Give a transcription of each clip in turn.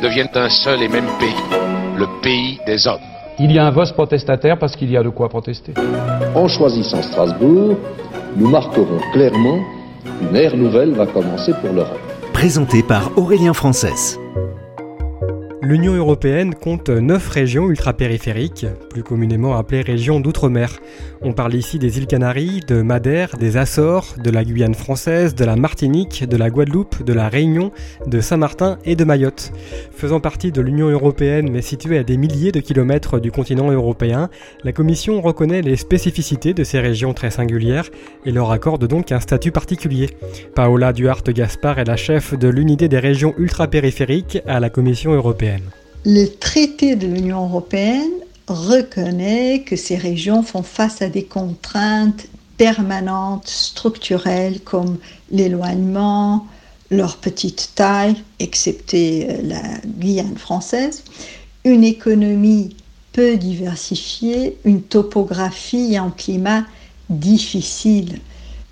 deviennent un seul et même pays, le pays des hommes. Il y a un vote protestataire parce qu'il y a de quoi protester. En choisissant Strasbourg, nous marquerons clairement qu'une ère nouvelle va commencer pour l'Europe. Présenté par Aurélien Frances. L'Union européenne compte 9 régions ultrapériphériques, plus communément appelées régions d'outre-mer. On parle ici des îles Canaries, de Madère, des Açores, de la Guyane française, de la Martinique, de la Guadeloupe, de la Réunion, de Saint-Martin et de Mayotte. Faisant partie de l'Union européenne mais située à des milliers de kilomètres du continent européen, la Commission reconnaît les spécificités de ces régions très singulières et leur accorde donc un statut particulier. Paola Duarte-Gaspard est la chef de l'unité des régions ultrapériphériques à la Commission européenne. Le traité de l'Union européenne reconnaît que ces régions font face à des contraintes permanentes, structurelles, comme l'éloignement, leur petite taille, excepté euh, la Guyane française, une économie peu diversifiée, une topographie et un climat difficile.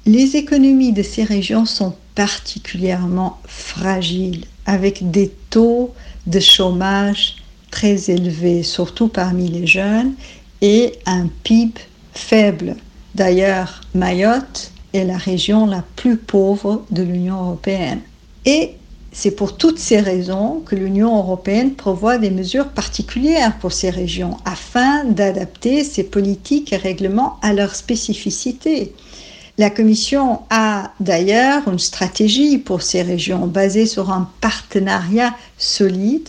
Les économies de ces régions sont particulièrement fragiles, avec des taux de chômage très élevé, surtout parmi les jeunes, et un PIB faible. D'ailleurs, Mayotte est la région la plus pauvre de l'Union européenne. Et c'est pour toutes ces raisons que l'Union européenne prévoit des mesures particulières pour ces régions afin d'adapter ses politiques et règlements à leurs spécificités. La Commission a d'ailleurs une stratégie pour ces régions basée sur un partenariat solide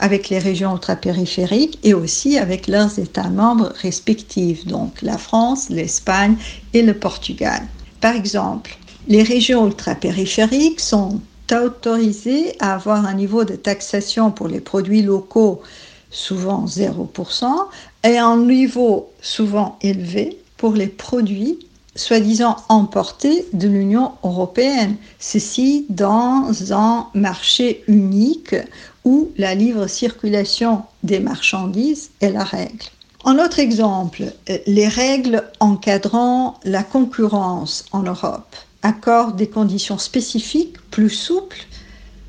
avec les régions ultrapériphériques et aussi avec leurs États membres respectifs, donc la France, l'Espagne et le Portugal. Par exemple, les régions ultrapériphériques sont autorisées à avoir un niveau de taxation pour les produits locaux souvent 0% et un niveau souvent élevé pour les produits soi-disant emportés de l'Union européenne. Ceci dans un marché unique où la libre circulation des marchandises est la règle. En autre exemple, les règles encadrant la concurrence en Europe accordent des conditions spécifiques plus souples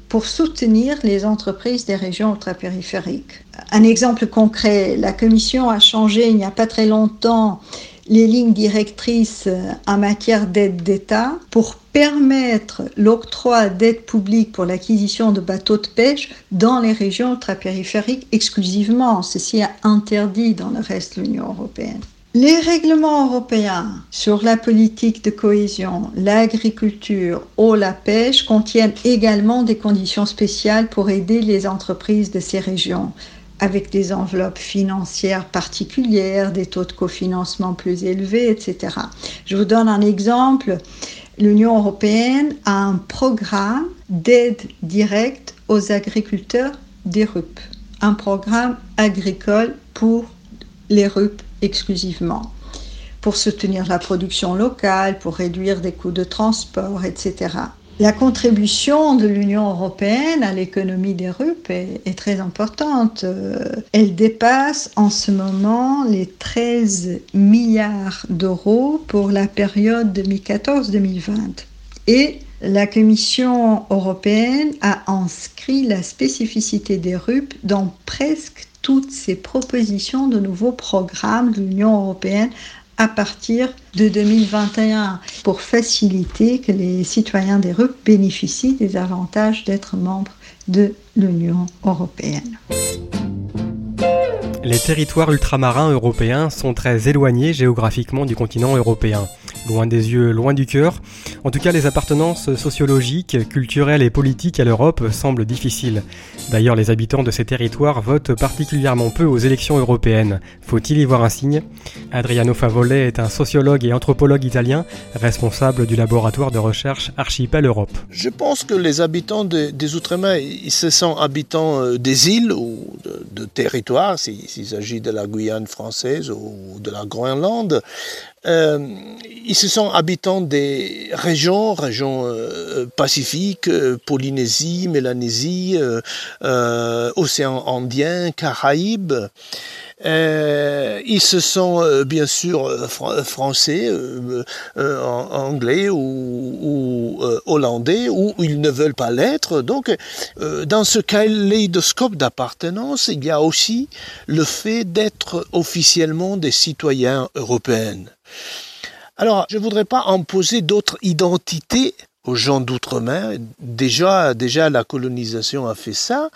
pour soutenir les entreprises des régions ultrapériphériques. Un exemple concret, la Commission a changé il n'y a pas très longtemps les lignes directrices en matière d'aide d'État pour permettre l'octroi d'aides publiques pour l'acquisition de bateaux de pêche dans les régions ultrapériphériques exclusivement. Ceci est interdit dans le reste de l'Union européenne. Les règlements européens sur la politique de cohésion, l'agriculture ou la pêche contiennent également des conditions spéciales pour aider les entreprises de ces régions avec des enveloppes financières particulières, des taux de cofinancement plus élevés, etc. Je vous donne un exemple. L'Union européenne a un programme d'aide directe aux agriculteurs des RUP, un programme agricole pour les RUP exclusivement, pour soutenir la production locale, pour réduire des coûts de transport, etc. La contribution de l'Union européenne à l'économie des RUP est, très importante. Euh, elle dépasse en ce moment les 13 milliards d'euros pour la période 2014-2020. Et la Commission européenne a inscrit la spécificité des RUP dans presque toutes ses propositions de nouveaux programmes de l'Union européenne à partir de 2021 pour faciliter que les citoyens des RUP bénéficient des avantages d'être membres de l'Union européenne. Les territoires ultramarins européens sont très éloignés géographiquement du continent européen. Loin des yeux, loin du cœur. En tout cas, les appartenances sociologiques, culturelles et politiques à l'Europe semblent difficiles. D'ailleurs, les habitants de ces territoires votent particulièrement peu aux élections européennes. Faut-il y voir un signe? Adriano Favole est un sociologue et anthropologue italien, responsable du laboratoire de recherche Archipel Europe. Je pense que les habitants des Outre-mer, ils se sentent habitants euh, des îles ou de, territoires, s'il s'agit de la Guyane française ou de la Groenlande. Euh, ils se sont habitants des régions, régions euh, pacifiques, euh, Polynésie, Mélanésie, océan Indien, Caraïbes. ils se sont bien sûr français, anglais ou, hollandais, ou ils ne veulent pas l'être. Donc, dans ce kaléidoscope d'appartenance, il y a aussi le fait d'être officiellement des citoyens européens. Alors, je ne voudrais pas imposer d'autres identités aux gens d'outre-mer. Déjà, déjà, la colonisation a fait ça.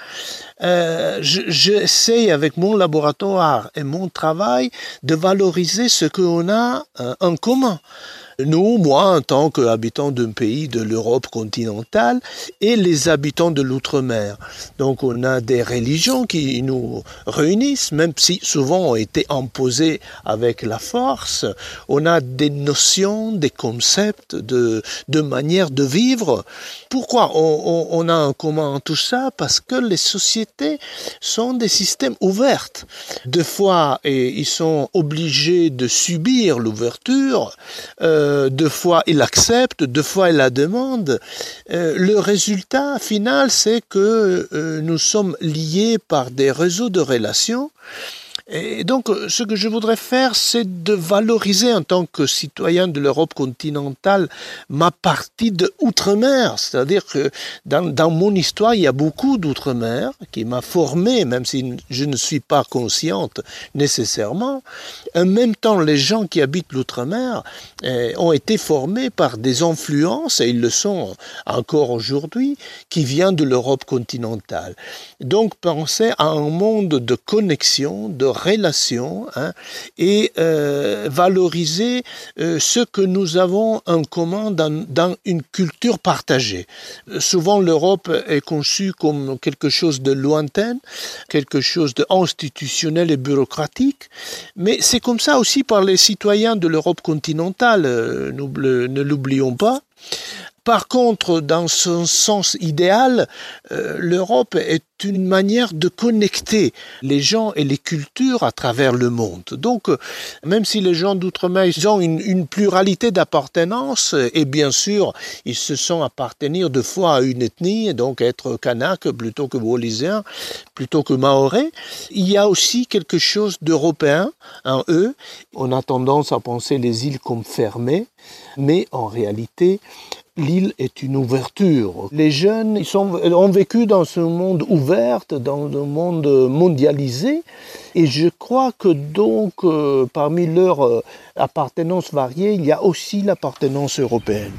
Euh, J'essaie avec mon laboratoire et mon travail de valoriser ce qu'on a euh, en commun. Nous, moi, en tant qu'habitant d'un pays de l'Europe continentale et les habitants de l'outre-mer. Donc on a des religions qui nous réunissent, même si souvent ont été imposées avec la force. On a des notions, des concepts, de, de manière de vivre. Pourquoi on, on, a en commun tout ça? Parce que les sociétés sont des systèmes ouverts. Deux fois, et ils sont obligés de subir l'ouverture. Euh, euh, deux fois il accepte, deux fois il la demande. Euh, le résultat final, c'est que euh, nous sommes liés par des réseaux de relations et donc, ce que je voudrais faire, c'est de valoriser en tant que citoyen de l'Europe continentale ma partie de outre-mer. C'est-à-dire que dans, mon histoire, il y a beaucoup d'outre-mer qui m'a formé, même si je ne suis pas consciente nécessairement. En même temps, les gens qui habitent l'outre-mer eh, ont été formés par des influences, et ils le sont encore aujourd'hui, qui viennent de l'Europe continentale. Donc, pensez à un monde de connexion, de relations hein, et euh, valoriser euh, ce que nous avons en commun dans, dans une culture partagée. Souvent, l'Europe est conçue comme quelque chose de lointain, quelque chose d'institutionnel et bureaucratique, mais c'est comme ça aussi par les citoyens de l'Europe continentale, euh, ne l'oublions pas. Par contre, dans son sens idéal, euh, l'Europe est une manière de connecter les gens et les cultures à travers le monde. Donc, euh, même si les gens d'outre-mer ont une, pluralité d'appartenance, et bien sûr, ils se sont appartenir de fois à une ethnie, donc être kanak plutôt que wallisien, plutôt que maoré, il y a aussi quelque chose d'européen en eux. On a tendance à penser les îles comme fermées, mais en réalité, l'île est une ouverture. Les jeunes ont vécu dans ce monde ouvert, dans un monde mondialisé, et je crois que donc euh, parmi leurs euh, appartenances variées, il y a aussi l'appartenance européenne.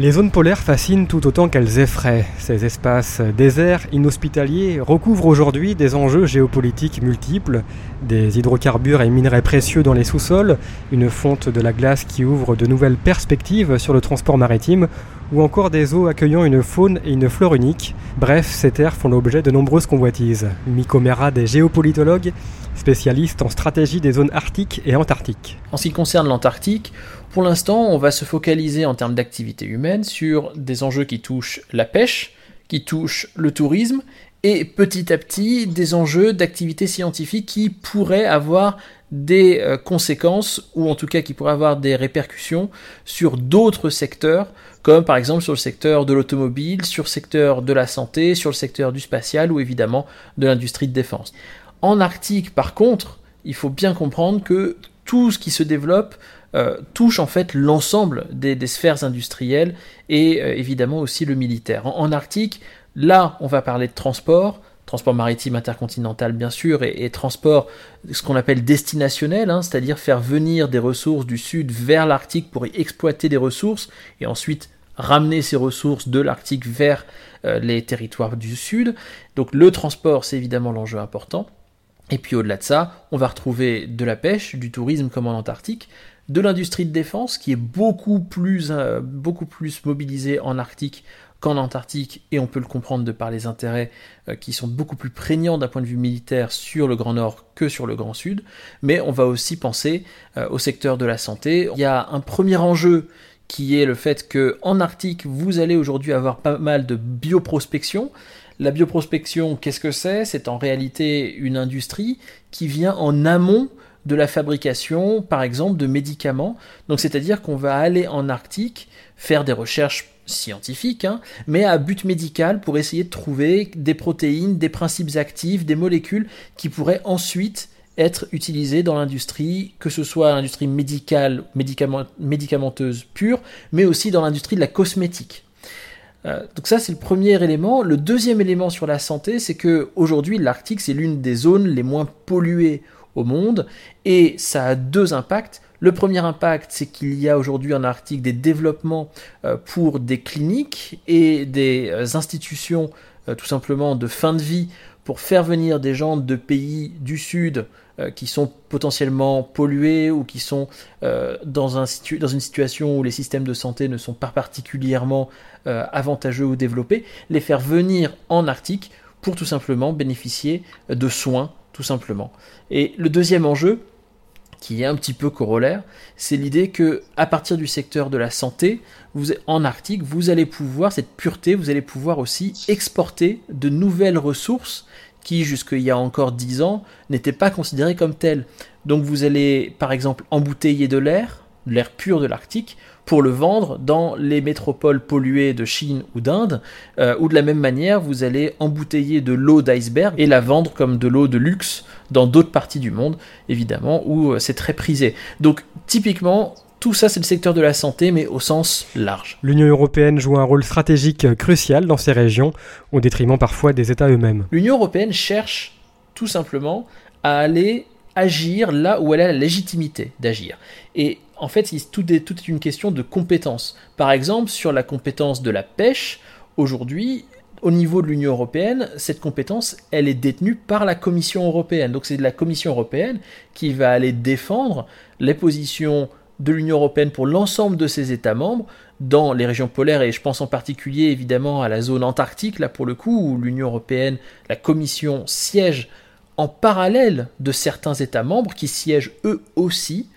Les zones polaires fascinent tout autant qu'elles effraient. Ces espaces déserts, inhospitaliers, recouvrent aujourd'hui des enjeux géopolitiques multiples, des hydrocarbures et minerais précieux dans les sous-sols, une fonte de la glace qui ouvre de nouvelles perspectives sur le transport maritime, ou encore des eaux accueillant une faune et une flore uniques. Bref, ces terres font l'objet de nombreuses convoitises. Miko Mera des géopolitologues, spécialiste en stratégie des zones arctiques et antarctiques. En ce qui concerne l'Antarctique, pour l'instant, on va se focaliser en termes d'activité humaine sur des enjeux qui touchent la pêche, qui touchent le tourisme, et petit à petit des enjeux d'activité scientifique qui pourraient avoir des euh, conséquences, ou en tout cas qui pourraient avoir des répercussions sur d'autres secteurs, comme par exemple sur le secteur de l'automobile, sur le secteur de la santé, sur le secteur du spatial ou évidemment de l'industrie de défense. En Arctique, par contre, il faut bien comprendre que tout ce qui se développe euh, touche en fait l'ensemble des, sphères industrielles et euh, évidemment aussi le militaire. En, Arctique, là, on va parler de transport, transport maritime intercontinental bien sûr, et, transport ce qu'on appelle destinationnel, hein, c'est-à-dire faire venir des ressources du sud vers l'Arctique pour y exploiter des ressources et ensuite ramener ces ressources de l'Arctique vers euh, les territoires du sud. Donc le transport, c'est évidemment l'enjeu important. Et puis au-delà de ça, on va retrouver de la pêche, du tourisme comme en Antarctique, de l'industrie de défense qui est beaucoup plus, plus mobilisée en Arctique qu'en Antarctique, et on peut le comprendre de par les intérêts euh, qui sont beaucoup plus prégnants d'un point de vue militaire sur le Grand Nord que sur le Grand Sud, mais on va aussi penser euh, au secteur de la santé. Il y a un premier enjeu qui est le fait que en Arctique, vous allez aujourd'hui avoir pas mal de bioprospection. La bioprospection, qu'est-ce que c'est? C'est en réalité une industrie qui vient en amont de la fabrication, par exemple, de médicaments. Donc, c'est-à-dire qu'on va aller en Arctique faire des recherches scientifiques, hein, mais à but médical pour essayer de trouver des protéines, des principes actifs, des molécules qui pourraient ensuite être utilisées dans l'industrie, que ce soit l'industrie médicale, médicamenteuse pure, mais aussi dans l'industrie de la cosmétique. Euh, donc ça c'est le premier élément. Le deuxième élément sur la santé, c'est que aujourd'hui l'Arctique c'est l'une des zones les moins polluées au monde et ça a deux impacts. Le premier impact, c'est qu'il y a aujourd'hui en Arctique des développements euh, pour des cliniques et des euh, institutions tout simplement de fin de vie pour faire venir des gens de pays du Sud qui sont potentiellement pollués ou qui sont dans, un dans, une situation où les systèmes de santé ne sont pas particulièrement avantageux ou développés, les faire venir en Arctique pour tout simplement bénéficier de soins, tout simplement. Et le deuxième enjeu, qui est un petit peu corollaire, c'est l'idée que à partir du secteur de la santé, en Arctique, vous allez pouvoir, cette pureté, vous allez pouvoir aussi exporter de nouvelles ressources qui, jusqu'il y a encore 10 ans, n'étaient pas considérées comme telles. Donc vous allez, par exemple, embouteiller de l'air, l'air pur de l'Arctique, pour le vendre dans les métropoles polluées de Chine ou d'Inde, euh, ou de la même manière, vous allez embouteiller de l'eau d'iceberg et la vendre comme de l'eau de luxe dans d'autres parties du monde, évidemment, où euh, c'est très prisé. Donc, typiquement, tout ça, c'est le secteur de la santé, mais au sens large. L'Union européenne joue un rôle stratégique crucial dans ces régions, au détriment parfois des États eux-mêmes. L'Union européenne cherche tout simplement à aller agir là où elle a la légitimité d'agir. Et en fait, tout est, une question de compétence. Par exemple, sur la compétence de la pêche, aujourd'hui, au niveau de l'Union européenne, cette compétence, elle est détenue par la Commission européenne. Donc c'est la Commission européenne qui va aller défendre les positions de l'Union européenne pour l'ensemble de ses États membres dans les régions polaires, et je pense en particulier évidemment à la zone antarctique, là pour le coup, où l'Union européenne, la Commission siège en parallèle de certains États membres qui siègent eux aussi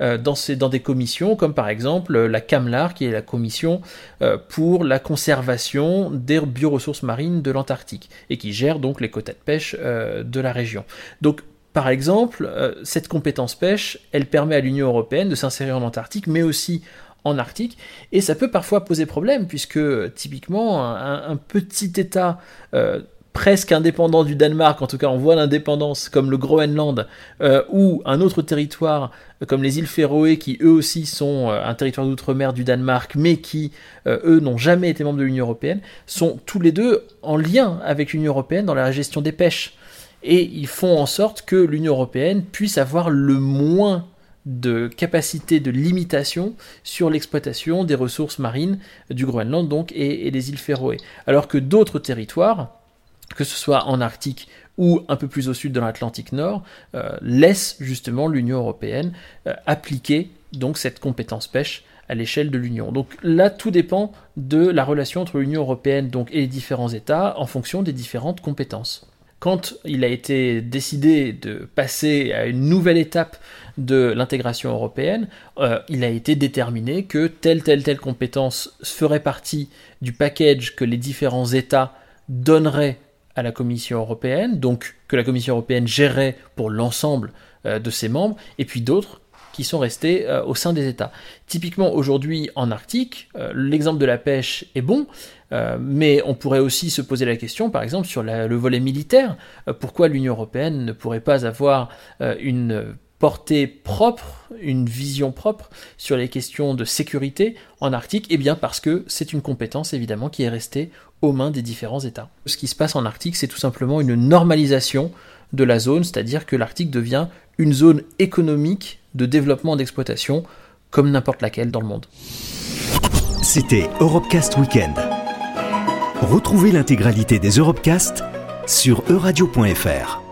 euh, dans, dans, des commissions comme par exemple la CAMLAR qui est la commission euh, pour la conservation des bioressources marines de l'Antarctique et qui gère donc les quotas de pêche euh, de la région. Donc par exemple, cette compétence pêche, elle permet à l'Union européenne de s'insérer en Antarctique mais aussi en Arctique, et ça peut parfois poser problème, puisque typiquement un petit État presque indépendant du Danemark, en tout cas on voit l'indépendance comme le Groenland, euh, ou un autre territoire euh, comme les îles Féroé, qui eux aussi sont euh, un territoire d'outre-mer du Danemark, mais qui eux n'ont jamais été membres de l'Union européenne, sont tous les deux en lien avec l'Union européenne dans la gestion des pêches. Et ils font en sorte que l'Union européenne puisse avoir le moins de capacité de limitation sur l'exploitation des ressources marines du Groenland donc et, et des îles Féroé. Alors que d'autres territoires, que ce soit en Arctique ou un peu plus au sud de l'Atlantique Nord, euh, laisse justement l'Union européenne euh, appliquer donc cette compétence pêche à l'échelle de l'Union. Donc là, tout dépend de la relation entre l'Union européenne et les différents États en fonction des différentes compétences. Quand il a été décidé de passer à une nouvelle étape de l'intégration européenne, euh, il a été déterminé que telle, telle, telle compétence ferait partie du package que les différents États donneraient à la Commission européenne, donc que la Commission européenne gérait pour l'ensemble euh, de ses membres, et puis d'autres qui sont restés euh, au sein des États. Typiquement aujourd'hui en Arctique, euh, l'exemple de la pêche est bon, mais on pourrait aussi se poser la question, par exemple, sur le volet militaire, pourquoi l'Union européenne ne pourrait pas avoir une portée propre, une vision propre sur les questions de sécurité en Arctique? Eh bien parce que c'est une compétence évidemment qui est restée aux mains des différents États. Ce qui se passe en Arctique, c'est tout simplement une normalisation de la zone, c'est-à-dire que l'Arctique devient une zone économique de développement d'exploitation comme n'importe laquelle dans le monde. C'était Europecast Weekend. Retrouvez l'intégralité des Europecast sur euradio.fr.